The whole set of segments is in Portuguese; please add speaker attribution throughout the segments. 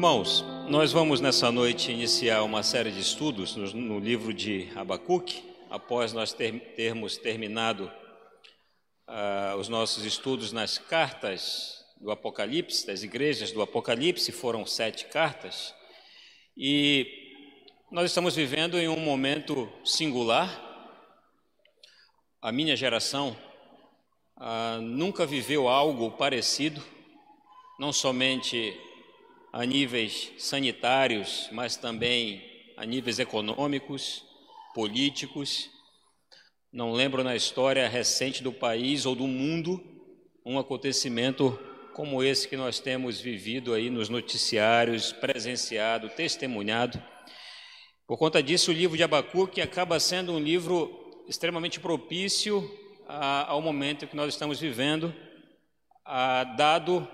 Speaker 1: Irmãos, nós vamos nessa noite iniciar uma série de estudos no, no livro de Abacuque, após nós ter, termos terminado uh, os nossos estudos nas cartas do Apocalipse, das igrejas do Apocalipse, foram sete cartas, e nós estamos vivendo em um momento singular. A minha geração uh, nunca viveu algo parecido, não somente a níveis sanitários, mas também a níveis econômicos, políticos. Não lembro na história recente do país ou do mundo um acontecimento como esse que nós temos vivido aí nos noticiários, presenciado, testemunhado. Por conta disso, o livro de Abacuque acaba sendo um livro extremamente propício ao momento que nós estamos vivendo, a, dado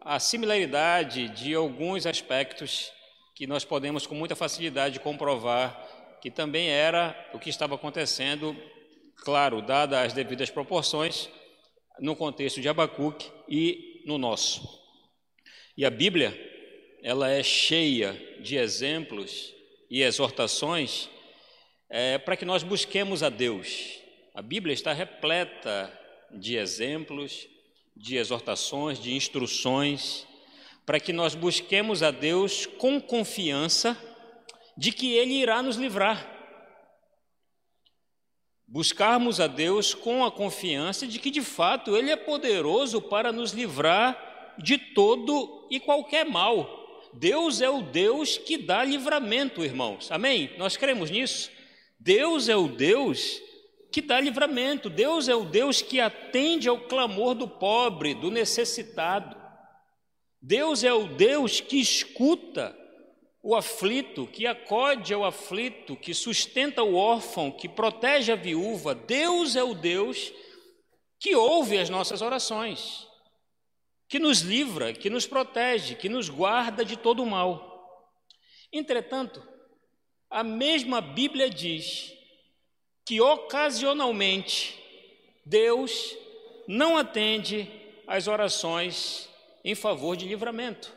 Speaker 1: a similaridade de alguns aspectos que nós podemos com muita facilidade comprovar que também era o que estava acontecendo, claro, dadas as devidas proporções, no contexto de Abacuque e no nosso. E a Bíblia, ela é cheia de exemplos e exortações é, para que nós busquemos a Deus. A Bíblia está repleta de exemplos, de exortações, de instruções, para que nós busquemos a Deus com confiança de que Ele irá nos livrar. Buscarmos a Deus com a confiança de que de fato Ele é poderoso para nos livrar de todo e qualquer mal. Deus é o Deus que dá livramento, irmãos. Amém? Nós cremos nisso? Deus é o Deus que dá livramento. Deus é o Deus que atende ao clamor do pobre, do necessitado. Deus é o Deus que escuta o aflito, que acode ao aflito, que sustenta o órfão, que protege a viúva. Deus é o Deus que ouve as nossas orações, que nos livra, que nos protege, que nos guarda de todo o mal. Entretanto, a mesma Bíblia diz que ocasionalmente Deus não atende às orações em favor de livramento.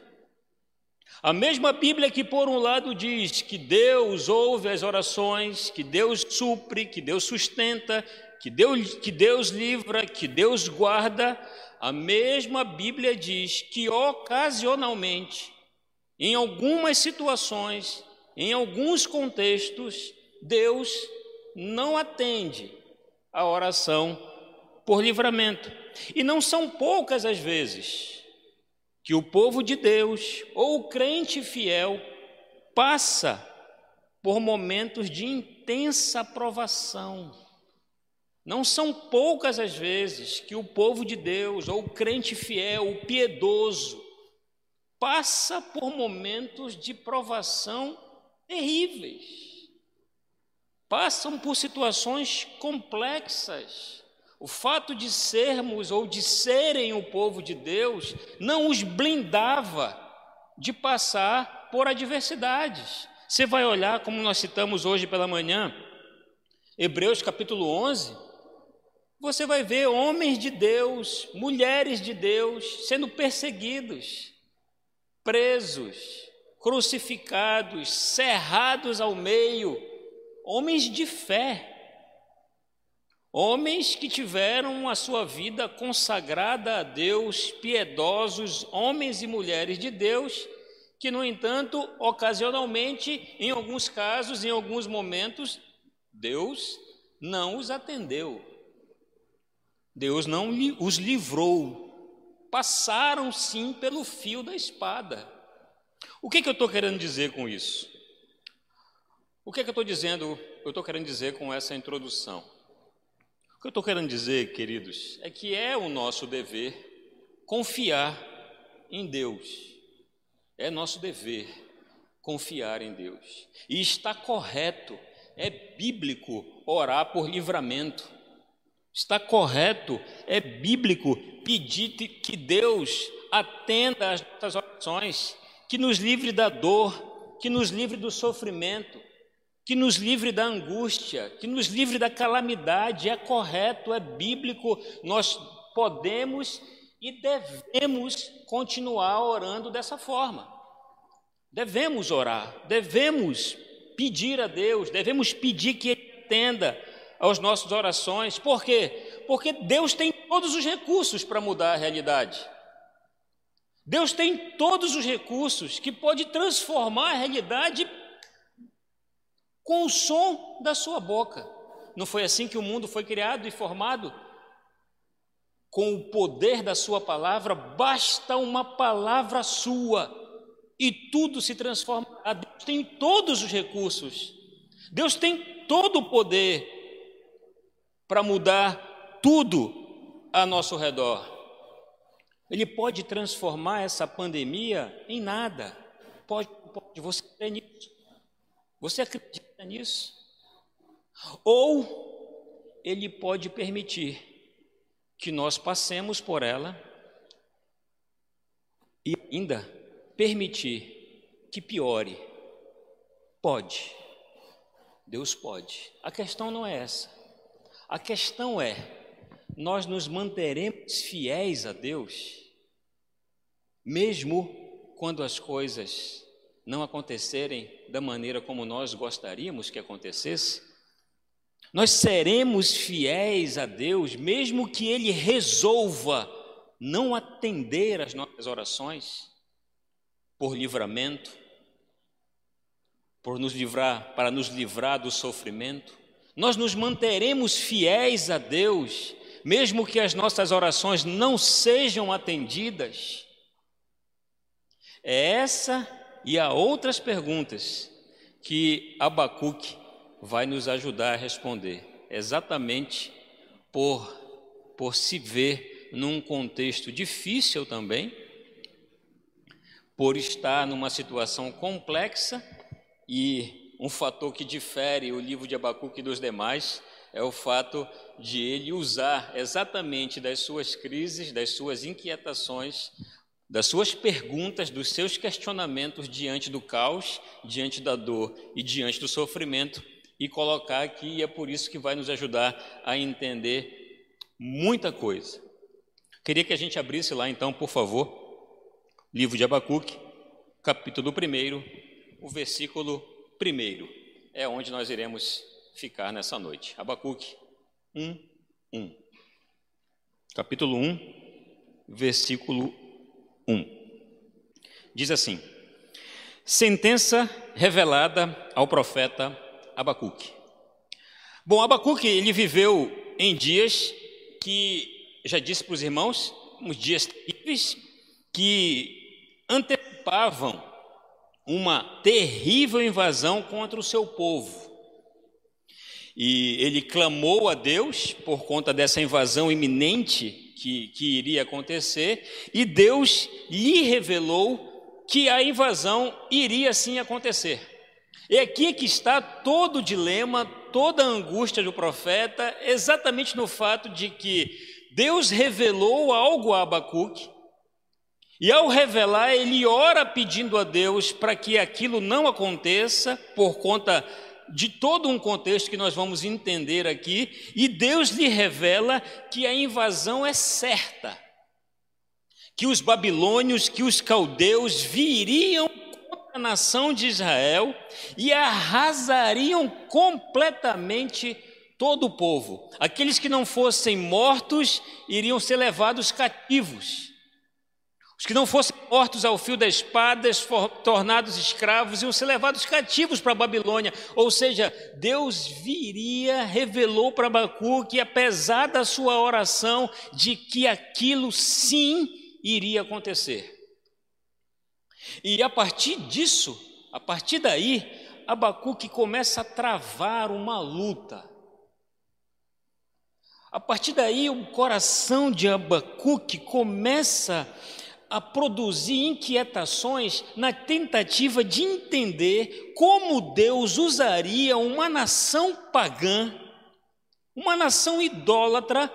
Speaker 1: A mesma Bíblia que, por um lado, diz que Deus ouve as orações, que Deus supre, que Deus sustenta, que Deus, que Deus livra, que Deus guarda, a mesma Bíblia diz que ocasionalmente, em algumas situações, em alguns contextos, Deus não atende a oração por livramento. E não são poucas as vezes que o povo de Deus ou o crente fiel passa por momentos de intensa provação. Não são poucas as vezes que o povo de Deus ou o crente fiel, o piedoso, passa por momentos de provação terríveis passam por situações complexas. O fato de sermos ou de serem o povo de Deus não os blindava de passar por adversidades. Você vai olhar, como nós citamos hoje pela manhã, Hebreus capítulo 11, você vai ver homens de Deus, mulheres de Deus sendo perseguidos, presos, crucificados, cerrados ao meio, homens de fé, homens que tiveram a sua vida consagrada a Deus, piedosos, homens e mulheres de Deus, que, no entanto, ocasionalmente, em alguns casos, em alguns momentos, Deus não os atendeu. Deus não os livrou. Passaram sim pelo fio da espada. O que, que eu estou querendo dizer com isso? O que, é que eu estou dizendo, eu estou querendo dizer com essa introdução? O que eu estou querendo dizer, queridos, é que é o nosso dever confiar em Deus. É nosso dever confiar em Deus. E está correto, é bíblico orar por livramento. Está correto, é bíblico pedir que Deus atenda às nossas orações, que nos livre da dor, que nos livre do sofrimento que nos livre da angústia, que nos livre da calamidade, é correto, é bíblico, nós podemos e devemos continuar orando dessa forma. Devemos orar, devemos pedir a Deus, devemos pedir que Ele atenda às nossas orações. Por quê? Porque Deus tem todos os recursos para mudar a realidade. Deus tem todos os recursos que pode transformar a realidade com o som da sua boca. Não foi assim que o mundo foi criado e formado? Com o poder da sua palavra, basta uma palavra sua e tudo se transforma. Deus tem todos os recursos. Deus tem todo o poder para mudar tudo a nosso redor. Ele pode transformar essa pandemia em nada. Pode, pode. Você crê nisso? Você acredita nisso? Ou ele pode permitir que nós passemos por ela e ainda permitir que piore. Pode. Deus pode. A questão não é essa. A questão é: nós nos manteremos fiéis a Deus, mesmo quando as coisas não acontecerem da maneira como nós gostaríamos que acontecesse, nós seremos fiéis a Deus, mesmo que Ele resolva não atender às nossas orações, por livramento, por nos livrar, para nos livrar do sofrimento, nós nos manteremos fiéis a Deus, mesmo que as nossas orações não sejam atendidas. É essa e há outras perguntas que Abacuque vai nos ajudar a responder, exatamente por, por se ver num contexto difícil também, por estar numa situação complexa e um fator que difere o livro de Abacuque dos demais é o fato de ele usar exatamente das suas crises, das suas inquietações, das suas perguntas, dos seus questionamentos diante do caos, diante da dor e diante do sofrimento e colocar aqui, e é por isso que vai nos ajudar a entender muita coisa. Queria que a gente abrisse lá então, por favor, livro de Abacuque, capítulo 1, o versículo 1. É onde nós iremos ficar nessa noite. Abacuque 1, 1. Capítulo 1, versículo 1. Diz assim: Sentença revelada ao profeta Abacuque. Bom, Abacuque, ele viveu em dias que, já disse para os irmãos, uns dias terríveis, que antecipavam uma terrível invasão contra o seu povo. E ele clamou a Deus por conta dessa invasão iminente que, que iria acontecer, e Deus lhe revelou que a invasão iria sim acontecer. E aqui é que está todo o dilema, toda a angústia do profeta, exatamente no fato de que Deus revelou algo a Abacuque, e ao revelar, ele ora pedindo a Deus para que aquilo não aconteça por conta de todo um contexto que nós vamos entender aqui, e Deus lhe revela que a invasão é certa, que os babilônios, que os caldeus viriam contra a nação de Israel e arrasariam completamente todo o povo. Aqueles que não fossem mortos iriam ser levados cativos. Os que não fossem mortos ao fio da espada, tornados escravos, iam ser levados cativos para a Babilônia. Ou seja, Deus viria, revelou para Abacuque, apesar da sua oração, de que aquilo sim iria acontecer. E a partir disso, a partir daí, Abacuque começa a travar uma luta. A partir daí, o coração de Abacuque começa a a produzir inquietações na tentativa de entender como Deus usaria uma nação pagã, uma nação idólatra,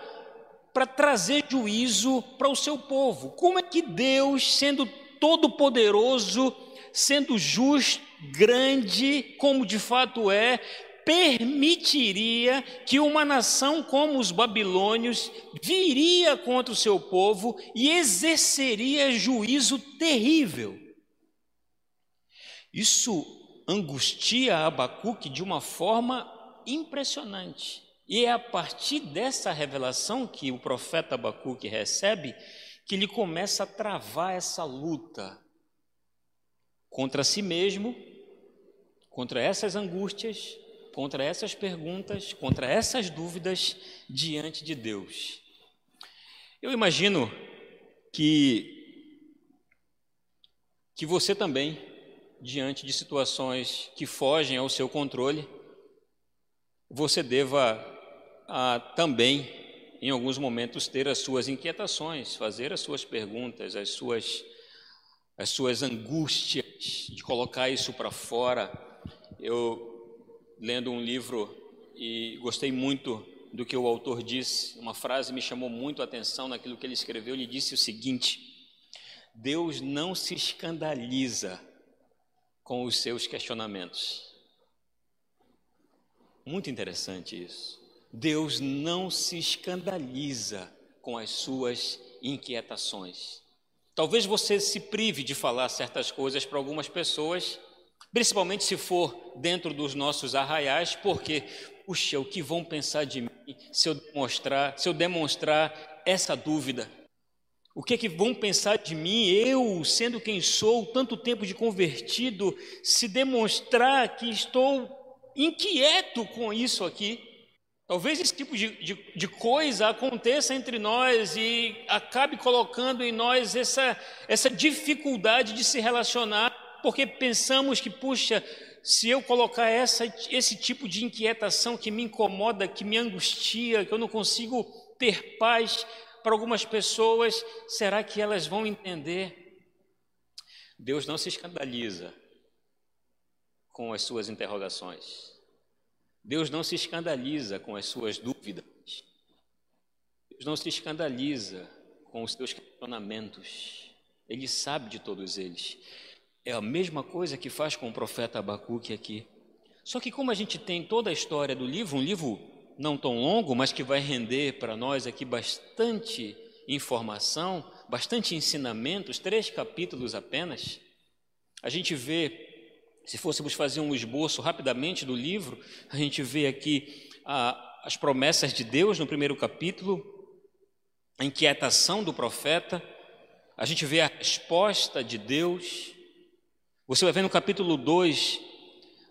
Speaker 1: para trazer juízo para o seu povo. Como é que Deus, sendo todo-poderoso, sendo justo, grande, como de fato é, permitiria que uma nação como os babilônios viria contra o seu povo e exerceria juízo terrível. Isso angustia Abacuque de uma forma impressionante. E é a partir dessa revelação que o profeta Abacuque recebe que ele começa a travar essa luta contra si mesmo, contra essas angústias, contra essas perguntas, contra essas dúvidas diante de Deus. Eu imagino que que você também, diante de situações que fogem ao seu controle, você deva ah, também, em alguns momentos, ter as suas inquietações, fazer as suas perguntas, as suas, as suas angústias, de colocar isso para fora. Eu, lendo um livro, e gostei muito do que o autor disse, uma frase me chamou muito a atenção naquilo que ele escreveu. Ele disse o seguinte: Deus não se escandaliza com os seus questionamentos. Muito interessante isso. Deus não se escandaliza com as suas inquietações. Talvez você se prive de falar certas coisas para algumas pessoas, principalmente se for dentro dos nossos arraiais, porque, puxa, o que vão pensar de mim se eu demonstrar, se eu demonstrar essa dúvida? O que é que vão pensar de mim, eu, sendo quem sou, tanto tempo de convertido, se demonstrar que estou inquieto com isso aqui? Talvez esse tipo de, de, de, coisa aconteça entre nós e acabe colocando em nós essa, essa dificuldade de se relacionar, porque pensamos que, puxa, se eu colocar essa, esse tipo de inquietação que me incomoda, que me angustia, que eu não consigo ter paz, para algumas pessoas, será que elas vão entender? Deus não se escandaliza com as suas interrogações. Deus não se escandaliza com as suas dúvidas. Deus não se escandaliza com os seus questionamentos. Ele sabe de todos eles. É a mesma coisa que faz com o profeta Abacuque aqui. Só que como a gente tem toda a história do livro, um livro não tão longo, mas que vai render para nós aqui bastante informação, bastante ensinamentos, três capítulos apenas. A gente vê, se fôssemos fazer um esboço rapidamente do livro, a gente vê aqui a, as promessas de Deus no primeiro capítulo, a inquietação do profeta, a gente vê a resposta de Deus. Você vai ver no capítulo 2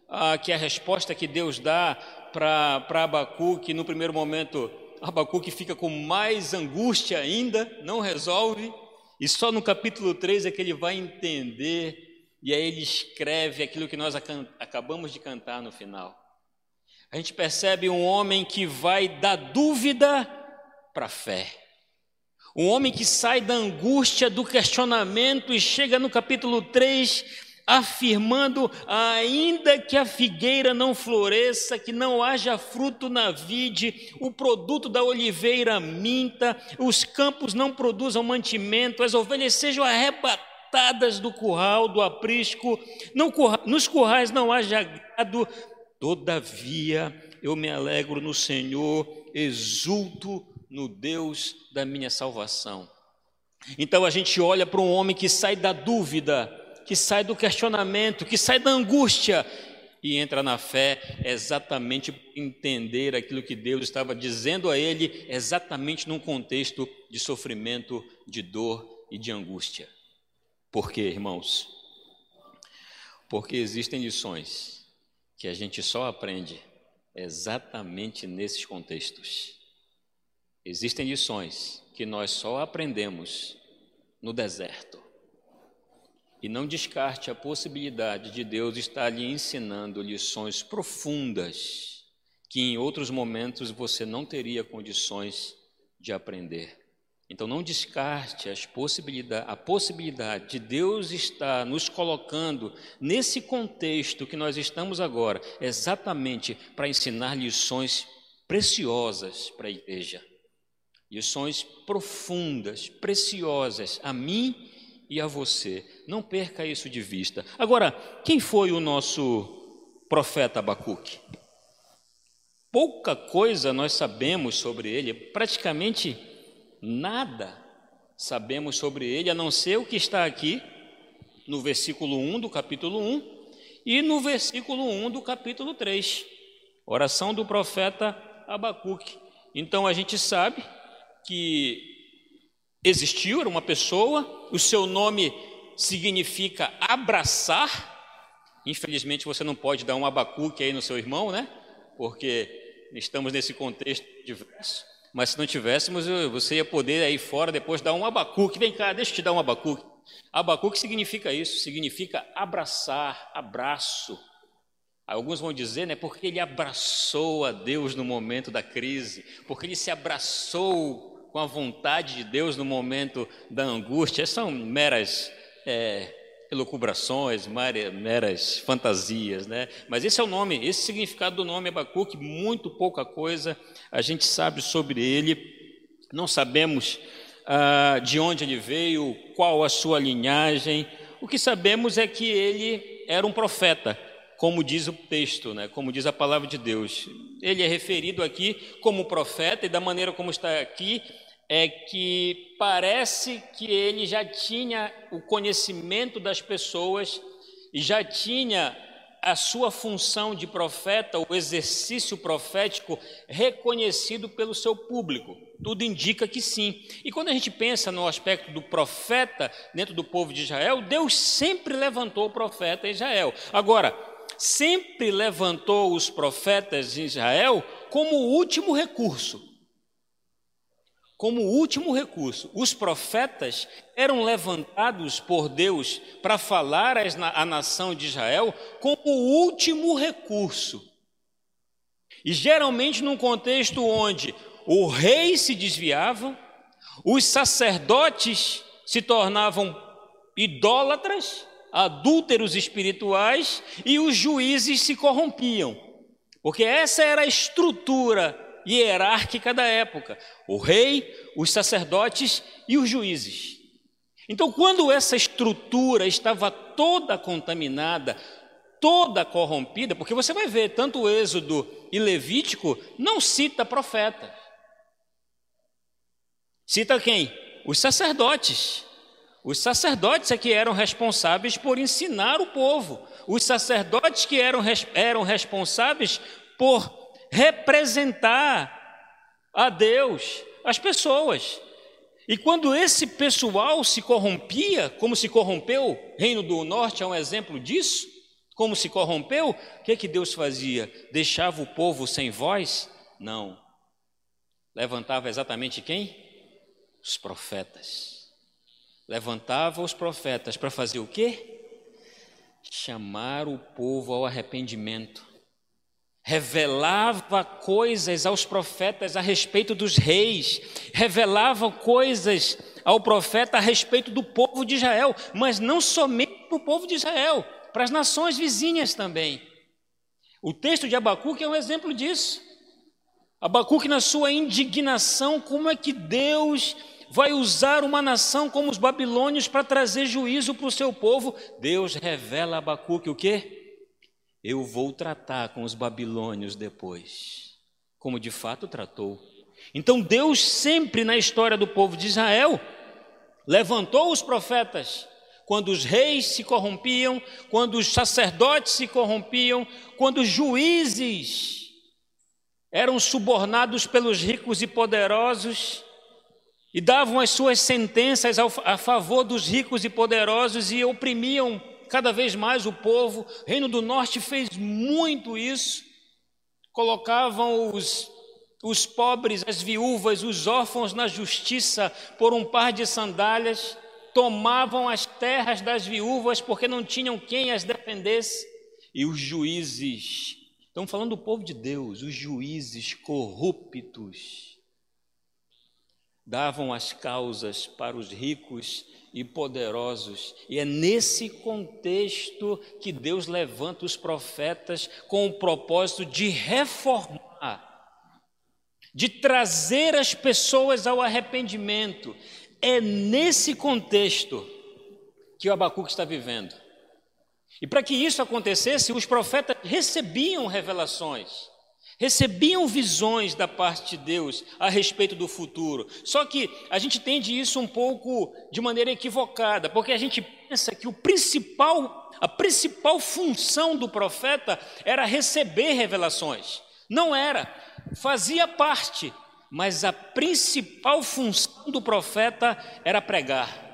Speaker 1: ah, que é a resposta que Deus dá para Abacuque, no primeiro momento, Abacuque fica com mais angústia ainda, não resolve, e só no capítulo 3 é que ele vai entender, e aí ele escreve aquilo que nós acabamos de cantar no final. A gente percebe um homem que vai da dúvida para a fé. Um homem que sai da angústia, do questionamento e chega no capítulo 3 afirmando: ainda que a figueira não floresça, que não haja fruto na vide, o produto da oliveira minta, os campos não produzam mantimento, as ovelhas sejam arrebatadas do curral, do aprisco, nos currais não haja gado, todavia eu me alegro no Senhor, exulto no Deus da minha salvação. Então a gente olha para um homem que sai da dúvida, que sai do questionamento, que sai da angústia e entra na fé exatamente entender aquilo que Deus estava dizendo a ele, exatamente num contexto de sofrimento, de dor e de angústia. Por quê, irmãos? Porque existem lições que a gente só aprende exatamente nesses contextos. Existem lições que nós só aprendemos no deserto. E não descarte a possibilidade de Deus estar lhe ensinando lições profundas que em outros momentos você não teria condições de aprender. Então não descarte as possibilidade, a possibilidade de Deus estar nos colocando nesse contexto que nós estamos agora, exatamente para ensinar lições preciosas para a igreja. Lições profundas, preciosas a mim e a você. Não perca isso de vista. Agora, quem foi o nosso profeta Abacuque? Pouca coisa nós sabemos sobre ele, praticamente nada sabemos sobre ele, a não ser o que está aqui no versículo 1 do capítulo 1, e no versículo 1 do capítulo 3, oração do profeta Abacuque. Então a gente sabe que existiu, era uma pessoa, o seu nome significa abraçar. Infelizmente você não pode dar um abacuque aí no seu irmão, né? Porque estamos nesse contexto diverso. Mas se não tivéssemos, você ia poder aí fora depois dar um abacuque. Vem cá, deixa eu te dar um abacuque. Abacuque significa isso, significa abraçar, abraço. Alguns vão dizer, né, porque ele abraçou a Deus no momento da crise, porque ele se abraçou com a vontade de Deus no momento da angústia. Essas são meras é, elucubrações, meras fantasias, né? Mas esse é o nome, esse significado do nome Abacuque, muito pouca coisa a gente sabe sobre ele, não sabemos ah, de onde ele veio, qual a sua linhagem. O que sabemos é que ele era um profeta, como diz o texto, né? como diz a palavra de Deus. Ele é referido aqui como profeta, e da maneira como está aqui, é que parece que ele já tinha o conhecimento das pessoas e já tinha a sua função de profeta, o exercício profético reconhecido pelo seu público. Tudo indica que sim. E quando a gente pensa no aspecto do profeta dentro do povo de Israel, Deus sempre levantou o profeta em Israel. Agora, sempre levantou os profetas de Israel como último recurso como último recurso. Os profetas eram levantados por Deus para falar à nação de Israel como último recurso. E geralmente num contexto onde o rei se desviava, os sacerdotes se tornavam idólatras, adúlteros espirituais e os juízes se corrompiam. Porque essa era a estrutura hierárquica da época: o rei, os sacerdotes e os juízes. Então, quando essa estrutura estava toda contaminada, toda corrompida, porque você vai ver, tanto o Êxodo e Levítico não cita profeta. Cita quem? Os sacerdotes. Os sacerdotes é que eram responsáveis por ensinar o povo. Os sacerdotes que eram, eram responsáveis por representar a Deus as pessoas. E quando esse pessoal se corrompia, como se corrompeu, Reino do Norte é um exemplo disso, como se corrompeu, o que, que Deus fazia? Deixava o povo sem voz? Não. Levantava exatamente quem? Os profetas. Levantava os profetas para fazer o quê? Chamar o povo ao arrependimento revelava coisas aos profetas a respeito dos reis, revelava coisas ao profeta a respeito do povo de Israel, mas não somente para o povo de Israel, para as nações vizinhas também. O texto de Abacuque é um exemplo disso. Abacuque, na sua indignação, como é que Deus vai usar uma nação como os babilônios para trazer juízo para o seu povo? Deus revela a Abacuque o quê? Eu vou tratar com os babilônios depois, como de fato tratou. Então Deus sempre na história do povo de Israel levantou os profetas quando os reis se corrompiam, quando os sacerdotes se corrompiam, quando os juízes eram subornados pelos ricos e poderosos e davam as suas sentenças a favor dos ricos e poderosos e oprimiam cada vez mais o povo. O Reino do Norte fez muito isso. Colocavam os, os pobres, as viúvas, os órfãos na justiça por um par de sandálias. Tomavam as terras das viúvas porque não tinham quem as defendesse. E os juízes, estamos falando do povo de Deus, os juízes corruptos, davam as causas para os ricos e poderosos. E é nesse contexto que Deus levanta os profetas com o propósito de reformar, de trazer as pessoas ao arrependimento. É nesse contexto que o Abacuque está vivendo. E para que isso acontecesse, os profetas recebiam revelações recebiam visões da parte de Deus a respeito do futuro. Só que a gente entende isso um pouco de maneira equivocada, porque a gente pensa que o principal, a principal função do profeta era receber revelações. Não era, fazia parte, mas a principal função do profeta era pregar.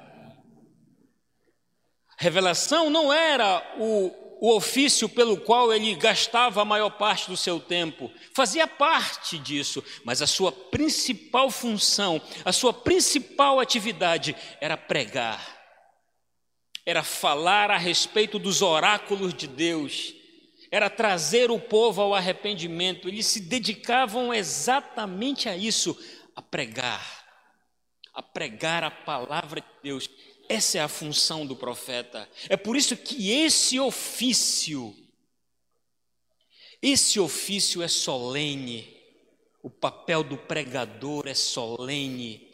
Speaker 1: Revelação não era o, o ofício pelo qual ele gastava a maior parte do seu tempo, fazia parte disso, mas a sua principal função, a sua principal atividade era pregar, era falar a respeito dos oráculos de Deus, era trazer o povo ao arrependimento, eles se dedicavam exatamente a isso, a pregar, a pregar a palavra de Deus. Essa é a função do profeta. É por isso que esse ofício, esse ofício é solene, o papel do pregador é solene,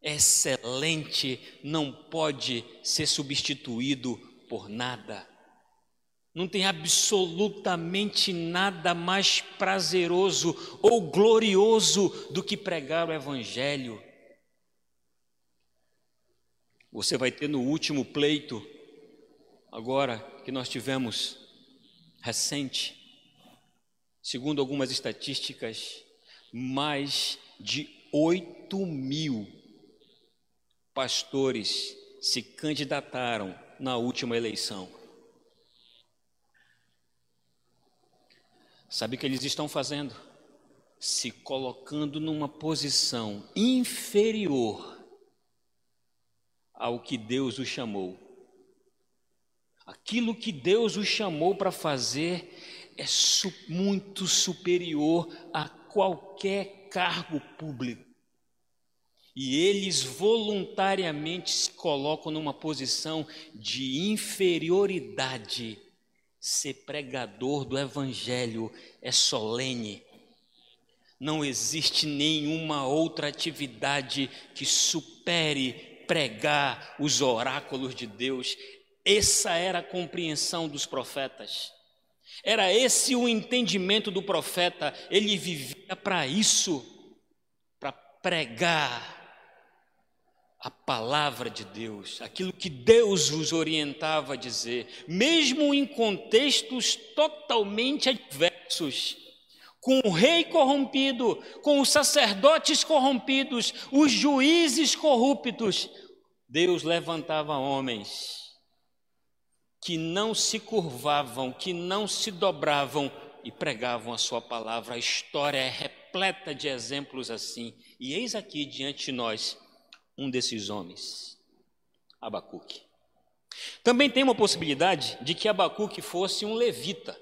Speaker 1: é excelente, não pode ser substituído por nada. Não tem absolutamente nada mais prazeroso ou glorioso do que pregar o Evangelho. Você vai ter no último pleito, agora que nós tivemos recente, segundo algumas estatísticas, mais de 8 mil pastores se candidataram na última eleição. Sabe o que eles estão fazendo? Se colocando numa posição inferior ao que Deus o chamou. Aquilo que Deus o chamou para fazer é su muito superior a qualquer cargo público. E eles voluntariamente se colocam numa posição de inferioridade. Ser pregador do Evangelho é solene. Não existe nenhuma outra atividade que supere pregar os oráculos de Deus. Essa era a compreensão dos profetas. Era esse o entendimento do profeta. Ele vivia para isso, para pregar a palavra de Deus, aquilo que Deus os orientava a dizer, mesmo em contextos totalmente adversos com o rei corrompido, com os sacerdotes corrompidos, os juízes corruptos, Deus levantava homens que não se curvavam, que não se dobravam e pregavam a sua palavra. A história é repleta de exemplos assim. E eis aqui diante de nós um desses homens, Abacuque. Também tem uma possibilidade de que Abacuque fosse um levita.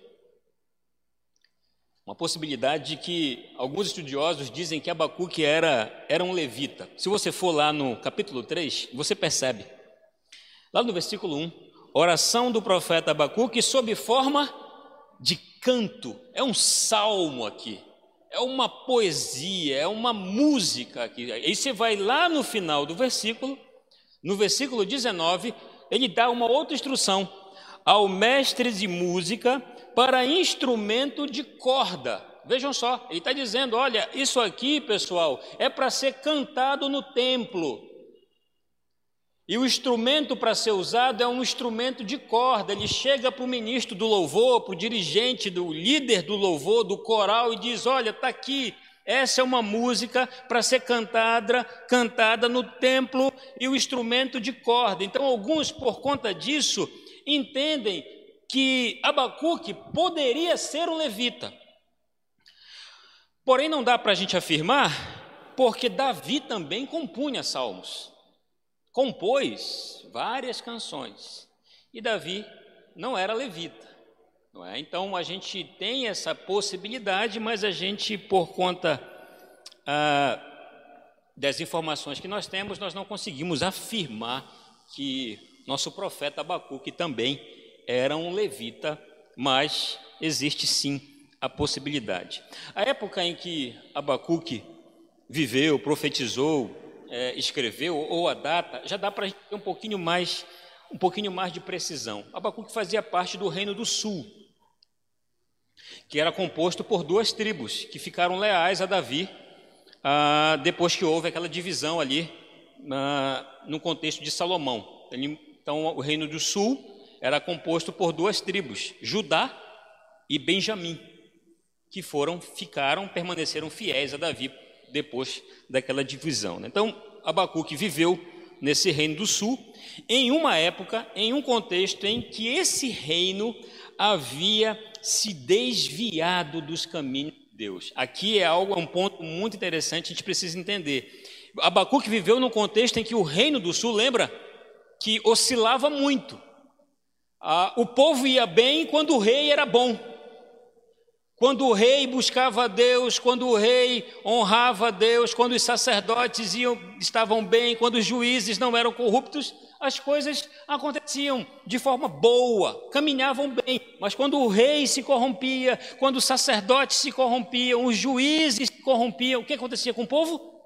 Speaker 1: Uma possibilidade de que alguns estudiosos dizem que Abacuque era, era um levita. Se você for lá no capítulo 3, você percebe. Lá no versículo 1, oração do profeta Abacuque sob forma de canto. É um salmo aqui. É uma poesia, é uma música aqui. Aí você vai lá no final do versículo, no versículo 19, ele dá uma outra instrução ao mestre de música para instrumento de corda. Vejam só, ele está dizendo: olha, isso aqui, pessoal, é para ser cantado no templo. E o instrumento para ser usado é um instrumento de corda. Ele chega para o ministro do louvor, para o dirigente, do líder do louvor, do coral, e diz: Olha, está aqui, essa é uma música para ser cantada, cantada no templo e o instrumento de corda. Então, alguns, por conta disso, entendem que Abacuque poderia ser um levita. Porém, não dá para a gente afirmar, porque Davi também compunha salmos, compôs várias canções, e Davi não era levita. Não é? Então, a gente tem essa possibilidade, mas a gente, por conta ah, das informações que nós temos, nós não conseguimos afirmar que nosso profeta Abacuque também era um levita, mas existe sim a possibilidade. A época em que Abacuque viveu, profetizou, é, escreveu, ou a data, já dá para ter um pouquinho mais, um pouquinho mais de precisão. Abacuque fazia parte do reino do sul, que era composto por duas tribos que ficaram leais a Davi ah, depois que houve aquela divisão ali ah, no contexto de Salomão. Então, o reino do sul era composto por duas tribos, Judá e Benjamim, que foram, ficaram, permaneceram fiéis a Davi depois daquela divisão. Né? Então, Abacuque viveu nesse reino do sul, em uma época, em um contexto em que esse reino havia se desviado dos caminhos de Deus. Aqui é algo, é um ponto muito interessante, a gente precisa entender. Abacuque viveu num contexto em que o reino do sul, lembra, que oscilava muito. Ah, o povo ia bem quando o rei era bom. Quando o rei buscava Deus, quando o rei honrava Deus, quando os sacerdotes iam, estavam bem, quando os juízes não eram corruptos, as coisas aconteciam de forma boa, caminhavam bem. Mas quando o rei se corrompia, quando os sacerdotes se corrompiam, os juízes se corrompiam, o que acontecia com o povo?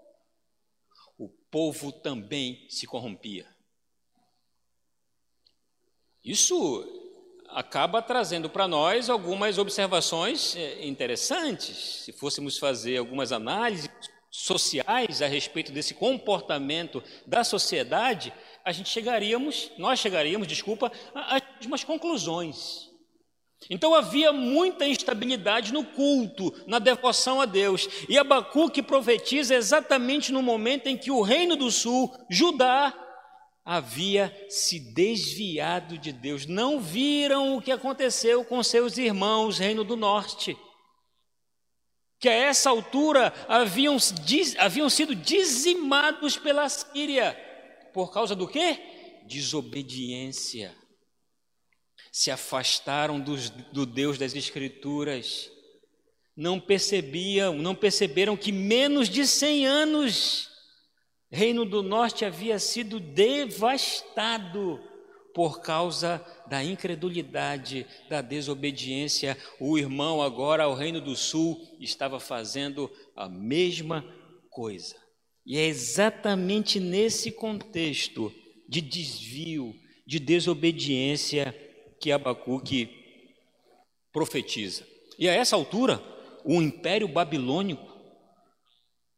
Speaker 1: O povo também se corrompia. Isso acaba trazendo para nós algumas observações eh, interessantes. Se fôssemos fazer algumas análises sociais a respeito desse comportamento da sociedade, a gente chegaríamos, nós chegaríamos, desculpa, às mesmas conclusões. Então havia muita instabilidade no culto, na devoção a Deus. E Abacuque profetiza exatamente no momento em que o reino do sul, Judá, havia se desviado de Deus. Não viram o que aconteceu com seus irmãos, Reino do Norte. Que a essa altura haviam, haviam sido dizimados pela Síria. Por causa do quê? Desobediência. Se afastaram dos, do Deus das Escrituras. Não percebiam, não perceberam que menos de cem anos Reino do Norte havia sido devastado por causa da incredulidade, da desobediência. O irmão, agora ao Reino do Sul, estava fazendo a mesma coisa. E é exatamente nesse contexto de desvio, de desobediência, que Abacuque profetiza. E a essa altura, o Império Babilônico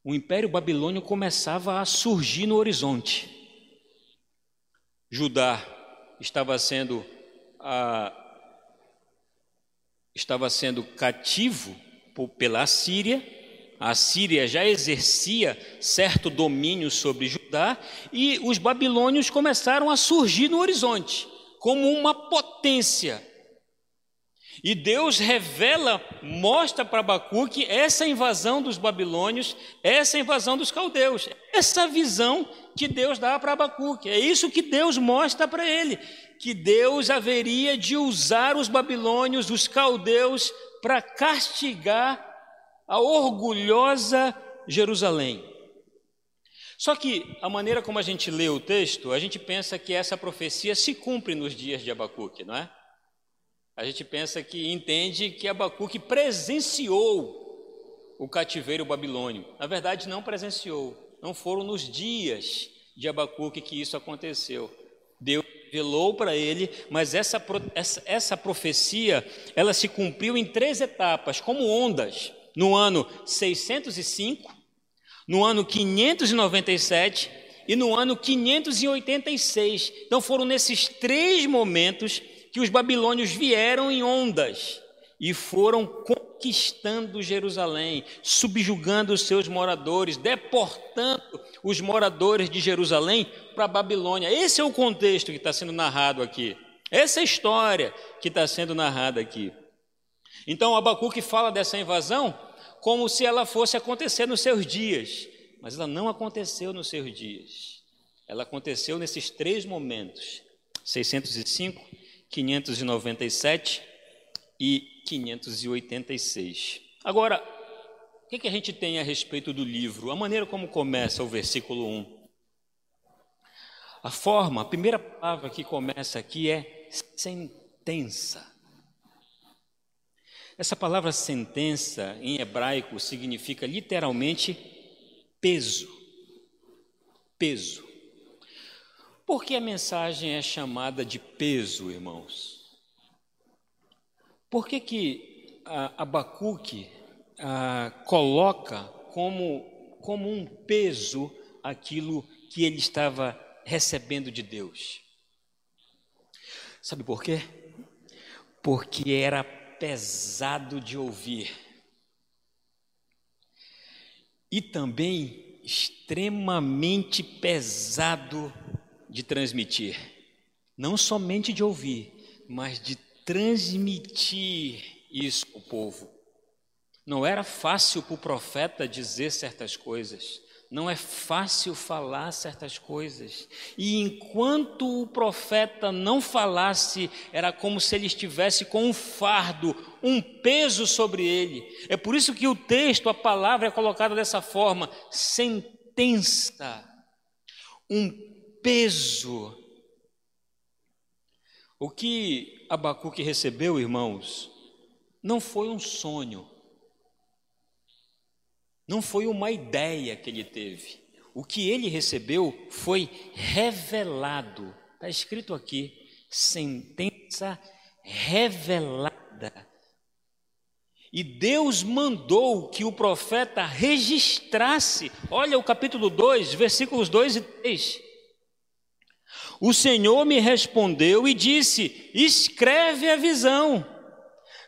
Speaker 1: o Império Babilônio começava a surgir no horizonte. Judá estava sendo a, estava sendo cativo pela Síria. A Síria já exercia certo domínio sobre Judá e os babilônios começaram a surgir no horizonte como uma potência e Deus revela, mostra para Abacuque essa invasão dos babilônios, essa invasão dos caldeus, essa visão que Deus dá para Abacuque. É isso que Deus mostra para ele, que Deus haveria de usar os babilônios, os caldeus, para castigar a orgulhosa Jerusalém. Só que a maneira como a gente lê o texto, a gente pensa que essa profecia se cumpre nos dias de Abacuque, não é? A gente pensa que entende que Abacuque presenciou o cativeiro babilônico. Na verdade, não presenciou. Não foram nos dias de Abacuque que isso aconteceu. Deus revelou para ele, mas essa, essa, essa profecia, ela se cumpriu em três etapas, como ondas. No ano 605, no ano 597 e no ano 586. Então foram nesses três momentos que os babilônios vieram em ondas e foram conquistando Jerusalém, subjugando os seus moradores, deportando os moradores de Jerusalém para a Babilônia. Esse é o contexto que está sendo narrado aqui. Essa é a história que está sendo narrada aqui. Então Abacuque fala dessa invasão como se ela fosse acontecer nos seus dias, mas ela não aconteceu nos seus dias. Ela aconteceu nesses três momentos: 605, 597 e 586. Agora, o que, que a gente tem a respeito do livro? A maneira como começa o versículo 1. A forma, a primeira palavra que começa aqui é sentença. Essa palavra sentença em hebraico significa literalmente peso. Peso. Por que a mensagem é chamada de peso, irmãos? Por que, que Abacuque coloca como, como um peso aquilo que ele estava recebendo de Deus? Sabe por quê? Porque era pesado de ouvir e também extremamente pesado de transmitir. Não somente de ouvir, mas de transmitir isso ao povo. Não era fácil para o profeta dizer certas coisas. Não é fácil falar certas coisas. E enquanto o profeta não falasse, era como se ele estivesse com um fardo, um peso sobre ele. É por isso que o texto, a palavra é colocada dessa forma: sentença, um peso. O que Abacuque recebeu, irmãos, não foi um sonho não foi uma ideia que ele teve. O que ele recebeu foi revelado. Está escrito aqui: sentença revelada. E Deus mandou que o profeta registrasse. Olha o capítulo 2, versículos 2 e 3. O Senhor me respondeu e disse: Escreve a visão,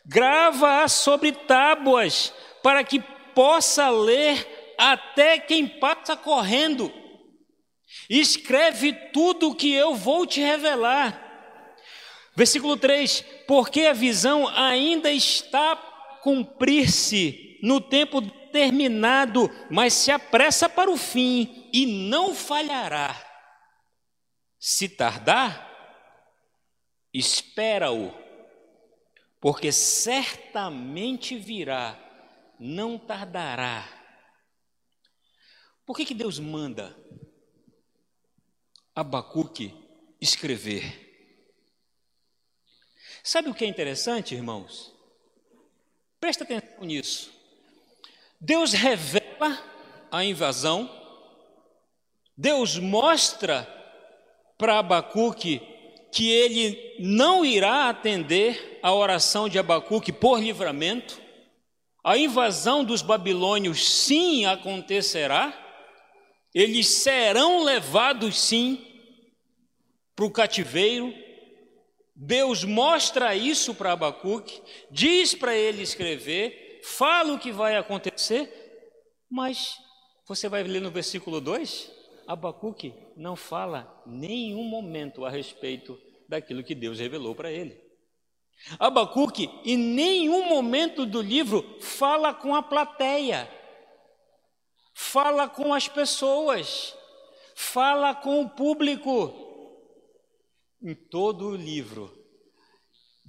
Speaker 1: grava-a sobre tábuas, para que possa ler até quem passa correndo. Escreve tudo o que eu vou te revelar. Versículo 3: Porque a visão ainda está a cumprir-se no tempo determinado, mas se apressa para o fim e não falhará. Se tardar, espera-o, porque certamente virá não tardará. Por que, que Deus manda Abacuque escrever? Sabe o que é interessante, irmãos? Presta atenção nisso. Deus revela a invasão, Deus mostra para Abacuque que ele não irá atender a oração de Abacuque por livramento, a invasão dos babilônios sim acontecerá, eles serão levados sim para o cativeiro. Deus mostra isso para Abacuque, diz para ele escrever, fala o que vai acontecer, mas você vai ler no versículo 2, Abacuque não fala nenhum momento a respeito daquilo que Deus revelou para ele. Abacuque, em nenhum momento do livro, fala com a plateia, fala com as pessoas, fala com o público. Em todo o livro,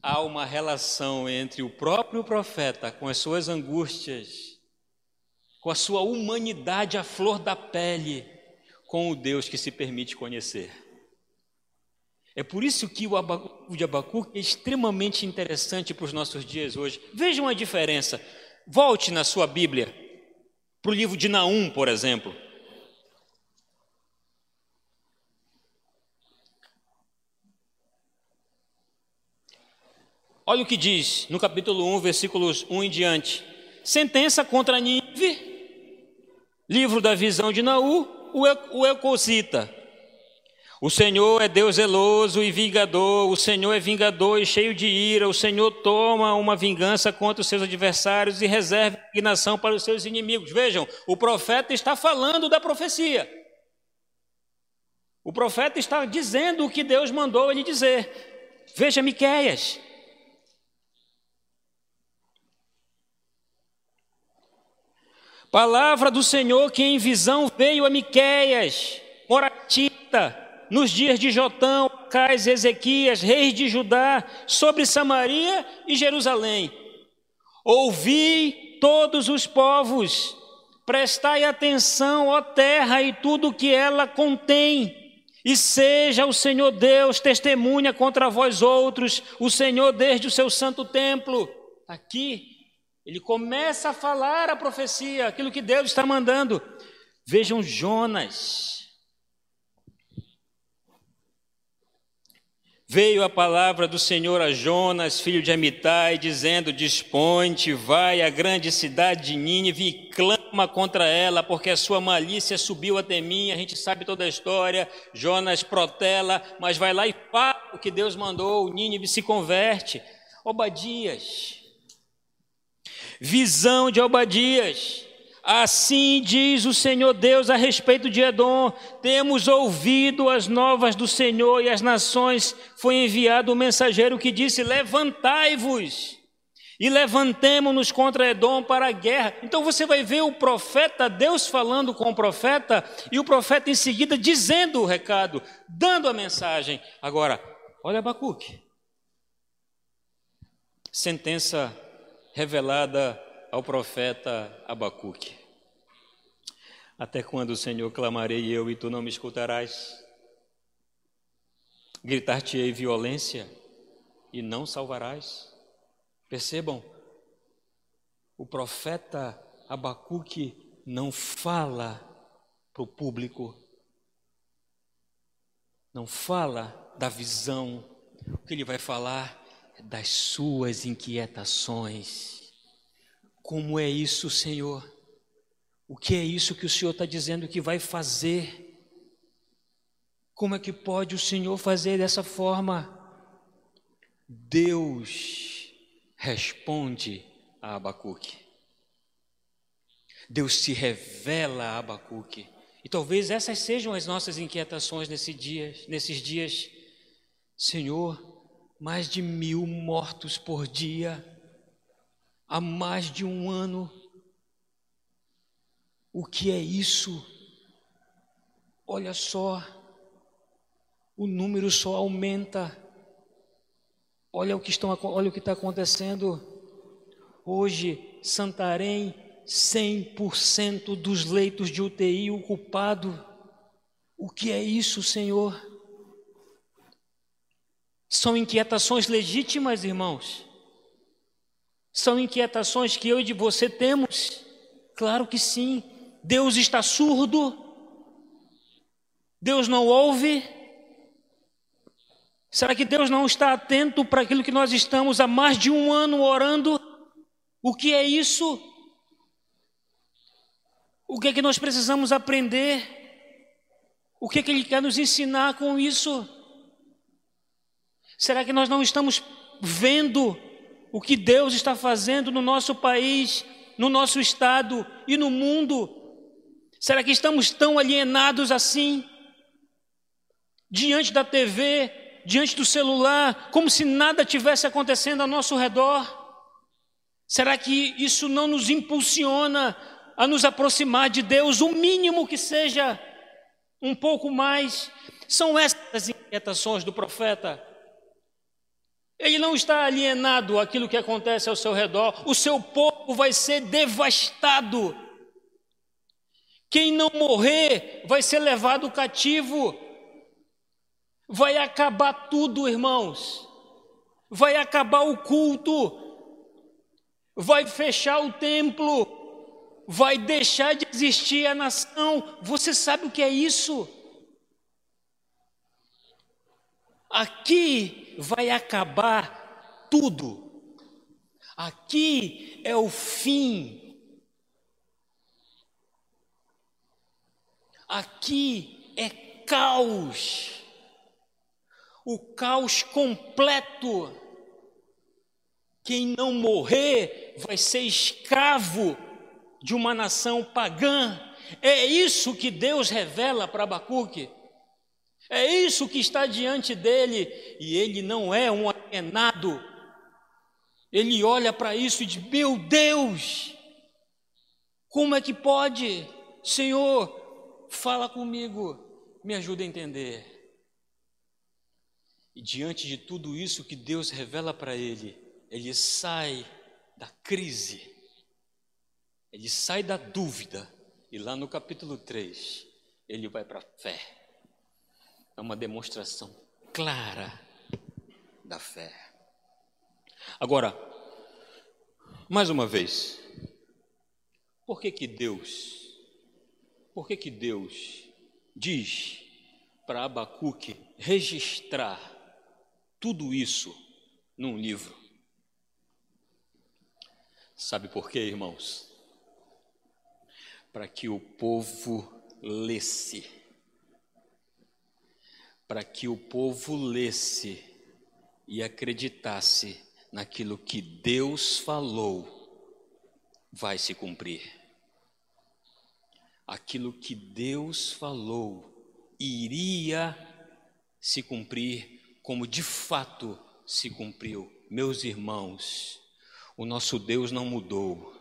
Speaker 1: há uma relação entre o próprio profeta com as suas angústias, com a sua humanidade à flor da pele, com o Deus que se permite conhecer. É por isso que o de Abacuque é extremamente interessante para os nossos dias hoje. Vejam a diferença. Volte na sua Bíblia para o livro de Naum, por exemplo. Olha o que diz no capítulo 1, versículos 1 em diante. Sentença contra Nínive, livro da visão de Naú, o Ecosita. O Senhor é Deus zeloso e vingador, o Senhor é vingador e cheio de ira, o Senhor toma uma vingança contra os seus adversários e reserva indignação para os seus inimigos. Vejam, o profeta está falando da profecia. O profeta está dizendo o que Deus mandou ele dizer. Veja Miqueias. Palavra do Senhor que em visão veio a Miqueias, moratita, nos dias de Jotão, Cais Ezequias, reis de Judá, sobre Samaria e Jerusalém. Ouvi todos os povos, prestai atenção, ó terra, e tudo que ela contém, e seja o Senhor Deus testemunha contra vós outros, o Senhor desde o seu santo templo. Aqui, ele começa a falar a profecia, aquilo que Deus está mandando. Vejam Jonas, Veio a palavra do Senhor a Jonas, filho de Amitai, dizendo: Dispõe-te, vai à grande cidade de Nínive e clama contra ela, porque a sua malícia subiu até mim. A gente sabe toda a história. Jonas protela, mas vai lá e fala o que Deus mandou, Nínive se converte. Obadias. Visão de Obadias. Assim diz o Senhor Deus a respeito de Edom: temos ouvido as novas do Senhor e as nações foi enviado o um mensageiro que disse: Levantai-vos e levantemo-nos contra Edom para a guerra. Então você vai ver o profeta, Deus falando com o profeta, e o profeta em seguida dizendo o recado, dando a mensagem. Agora, olha Abacuque. Sentença revelada ao profeta Abacuque. Até quando, Senhor, clamarei eu e tu não me escutarás? Gritar-te-ei violência e não salvarás? Percebam, o profeta Abacuque não fala para o público, não fala da visão, o que ele vai falar das suas inquietações. Como é isso, Senhor? O que é isso que o Senhor está dizendo que vai fazer? Como é que pode o Senhor fazer dessa forma? Deus responde a Abacuque. Deus se revela a Abacuque. E talvez essas sejam as nossas inquietações nesse dia, nesses dias. Senhor, mais de mil mortos por dia, há mais de um ano. O que é isso? Olha só, o número só aumenta. Olha o que estão, olha o que está acontecendo. Hoje, Santarém, 100% dos leitos de UTI ocupado. O que é isso, Senhor? São inquietações legítimas, irmãos. São inquietações que eu e de você temos. Claro que sim. Deus está surdo. Deus não ouve. Será que Deus não está atento para aquilo que nós estamos há mais de um ano orando? O que é isso? O que é que nós precisamos aprender? O que é que Ele quer nos ensinar com isso? Será que nós não estamos vendo o que Deus está fazendo no nosso país, no nosso estado e no mundo? Será que estamos tão alienados assim? Diante da TV, diante do celular, como se nada tivesse acontecendo ao nosso redor? Será que isso não nos impulsiona a nos aproximar de Deus, o mínimo que seja um pouco mais? São essas as inquietações do profeta. Ele não está alienado àquilo que acontece ao seu redor, o seu povo vai ser devastado. Quem não morrer vai ser levado cativo. Vai acabar tudo, irmãos. Vai acabar o culto. Vai fechar o templo. Vai deixar de existir a nação. Você sabe o que é isso? Aqui vai acabar tudo. Aqui é o fim. Aqui é caos. O caos completo. Quem não morrer vai ser escravo de uma nação pagã. É isso que Deus revela para Abacuque. É isso que está diante dele, e ele não é um alienado. Ele olha para isso e diz: Meu Deus, como é que pode? Senhor, fala comigo, me ajuda a entender. E diante de tudo isso que Deus revela para ele, ele sai da crise, ele sai da dúvida, e lá no capítulo 3, ele vai para a fé é uma demonstração clara da fé. Agora, mais uma vez, por que que Deus, por que que Deus diz para Abacuque registrar tudo isso num livro? Sabe por quê, irmãos? Para que o povo lesse para que o povo lesse e acreditasse naquilo que Deus falou vai se cumprir. Aquilo que Deus falou iria se cumprir como de fato se cumpriu. Meus irmãos, o nosso Deus não mudou.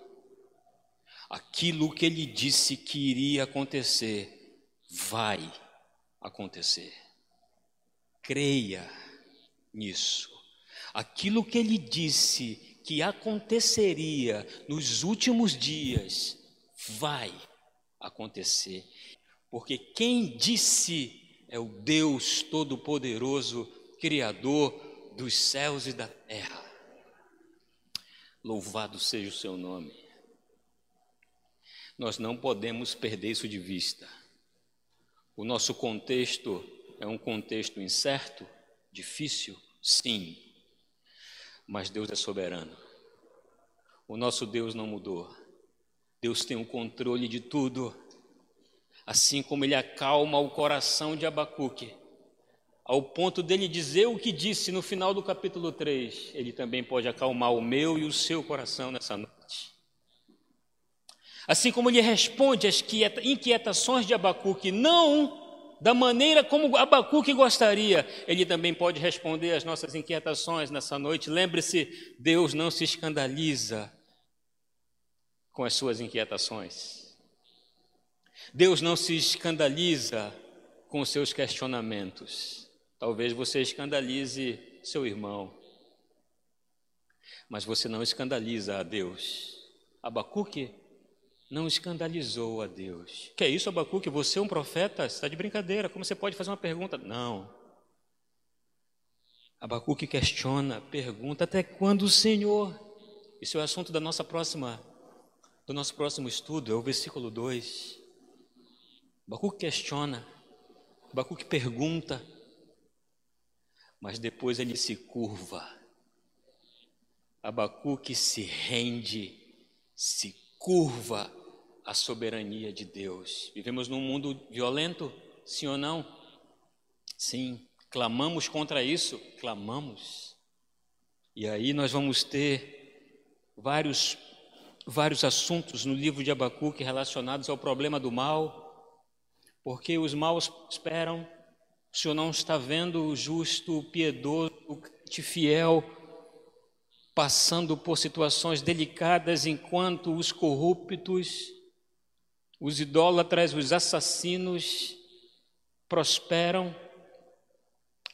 Speaker 1: Aquilo que ele disse que iria acontecer, vai acontecer. Creia nisso. Aquilo que ele disse que aconteceria nos últimos dias, vai acontecer. Porque quem disse é o Deus Todo-Poderoso, Criador dos céus e da terra. Louvado seja o seu nome. Nós não podemos perder isso de vista. O nosso contexto é um contexto incerto, difícil, sim, mas Deus é soberano. O nosso Deus não mudou. Deus tem o controle de tudo. Assim como ele acalma o coração de Abacuque, ao ponto dele dizer o que disse no final do capítulo 3, ele também pode acalmar o meu e o seu coração nessa noite. Assim como ele responde às inquietações de Abacuque, não da maneira como Abacuque gostaria, ele também pode responder às nossas inquietações nessa noite. Lembre-se, Deus não se escandaliza com as suas inquietações. Deus não se escandaliza com os seus questionamentos. Talvez você escandalize seu irmão, mas você não escandaliza a Deus. Abacuque não escandalizou a Deus. Que é isso, Abacuque? Você é um profeta? Está de brincadeira. Como você pode fazer uma pergunta? Não. Abacuque questiona, pergunta até quando o Senhor. Isso é o assunto da nossa próxima, do nosso próximo estudo, é o versículo 2. Abacuque questiona, Abacuque pergunta, mas depois ele se curva. Abacuque se rende, se curva à soberania de Deus. Vivemos num mundo violento, sim ou não? Sim. Clamamos contra isso? Clamamos. E aí nós vamos ter vários, vários assuntos no livro de Abacuque relacionados ao problema do mal, porque os maus esperam, o Senhor não está vendo o justo, o piedoso, o fiel, passando por situações delicadas, enquanto os corruptos, os idólatras, os assassinos prosperam.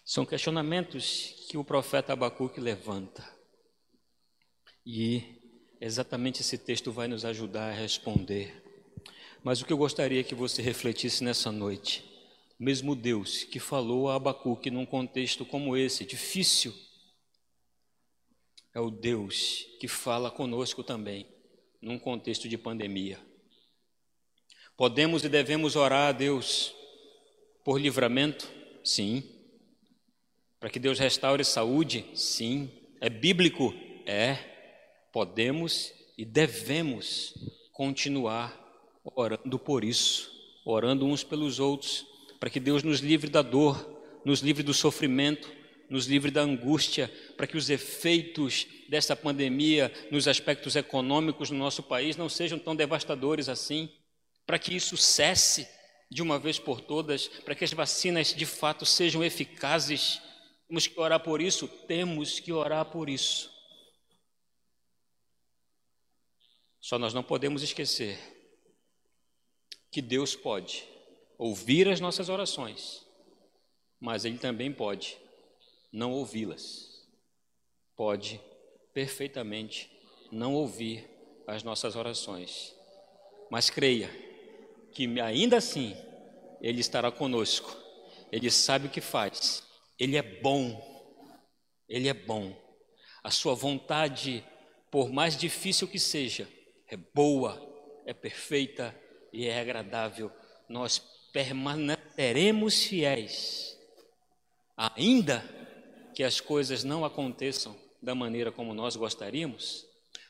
Speaker 1: São questionamentos que o profeta Abacuque levanta. E exatamente esse texto vai nos ajudar a responder. Mas o que eu gostaria que você refletisse nessa noite, mesmo Deus que falou a Abacuque num contexto como esse, difícil, é o Deus que fala conosco também, num contexto de pandemia. Podemos e devemos orar a Deus por livramento? Sim. Para que Deus restaure saúde? Sim. É bíblico? É. Podemos e devemos continuar orando por isso, orando uns pelos outros, para que Deus nos livre da dor, nos livre do sofrimento, nos livre da angústia, para que os efeitos dessa pandemia nos aspectos econômicos no nosso país não sejam tão devastadores assim, para que isso cesse de uma vez por todas, para que as vacinas de fato sejam eficazes. Temos que orar por isso? Temos que orar por isso. Só nós não podemos esquecer que Deus pode ouvir as nossas orações, mas Ele também pode não ouvi-las. Pode perfeitamente não ouvir as nossas orações. Mas creia que ainda assim Ele estará conosco. Ele sabe o que faz. Ele é bom. Ele é bom. A sua vontade, por mais difícil que seja, é boa, é perfeita e é agradável. Nós permaneceremos fiéis, ainda que as coisas não aconteçam da maneira como nós gostaríamos,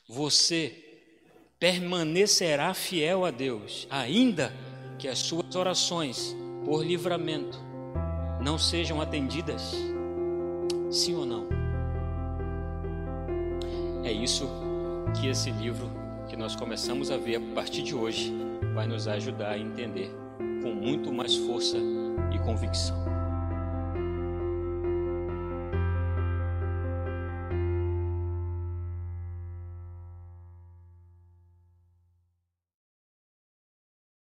Speaker 1: você permanecerá fiel a Deus, ainda que as suas orações por livramento não sejam atendidas? Sim ou não? É isso que esse livro que nós começamos a ver a partir de hoje vai nos ajudar a entender com muito mais força e convicção.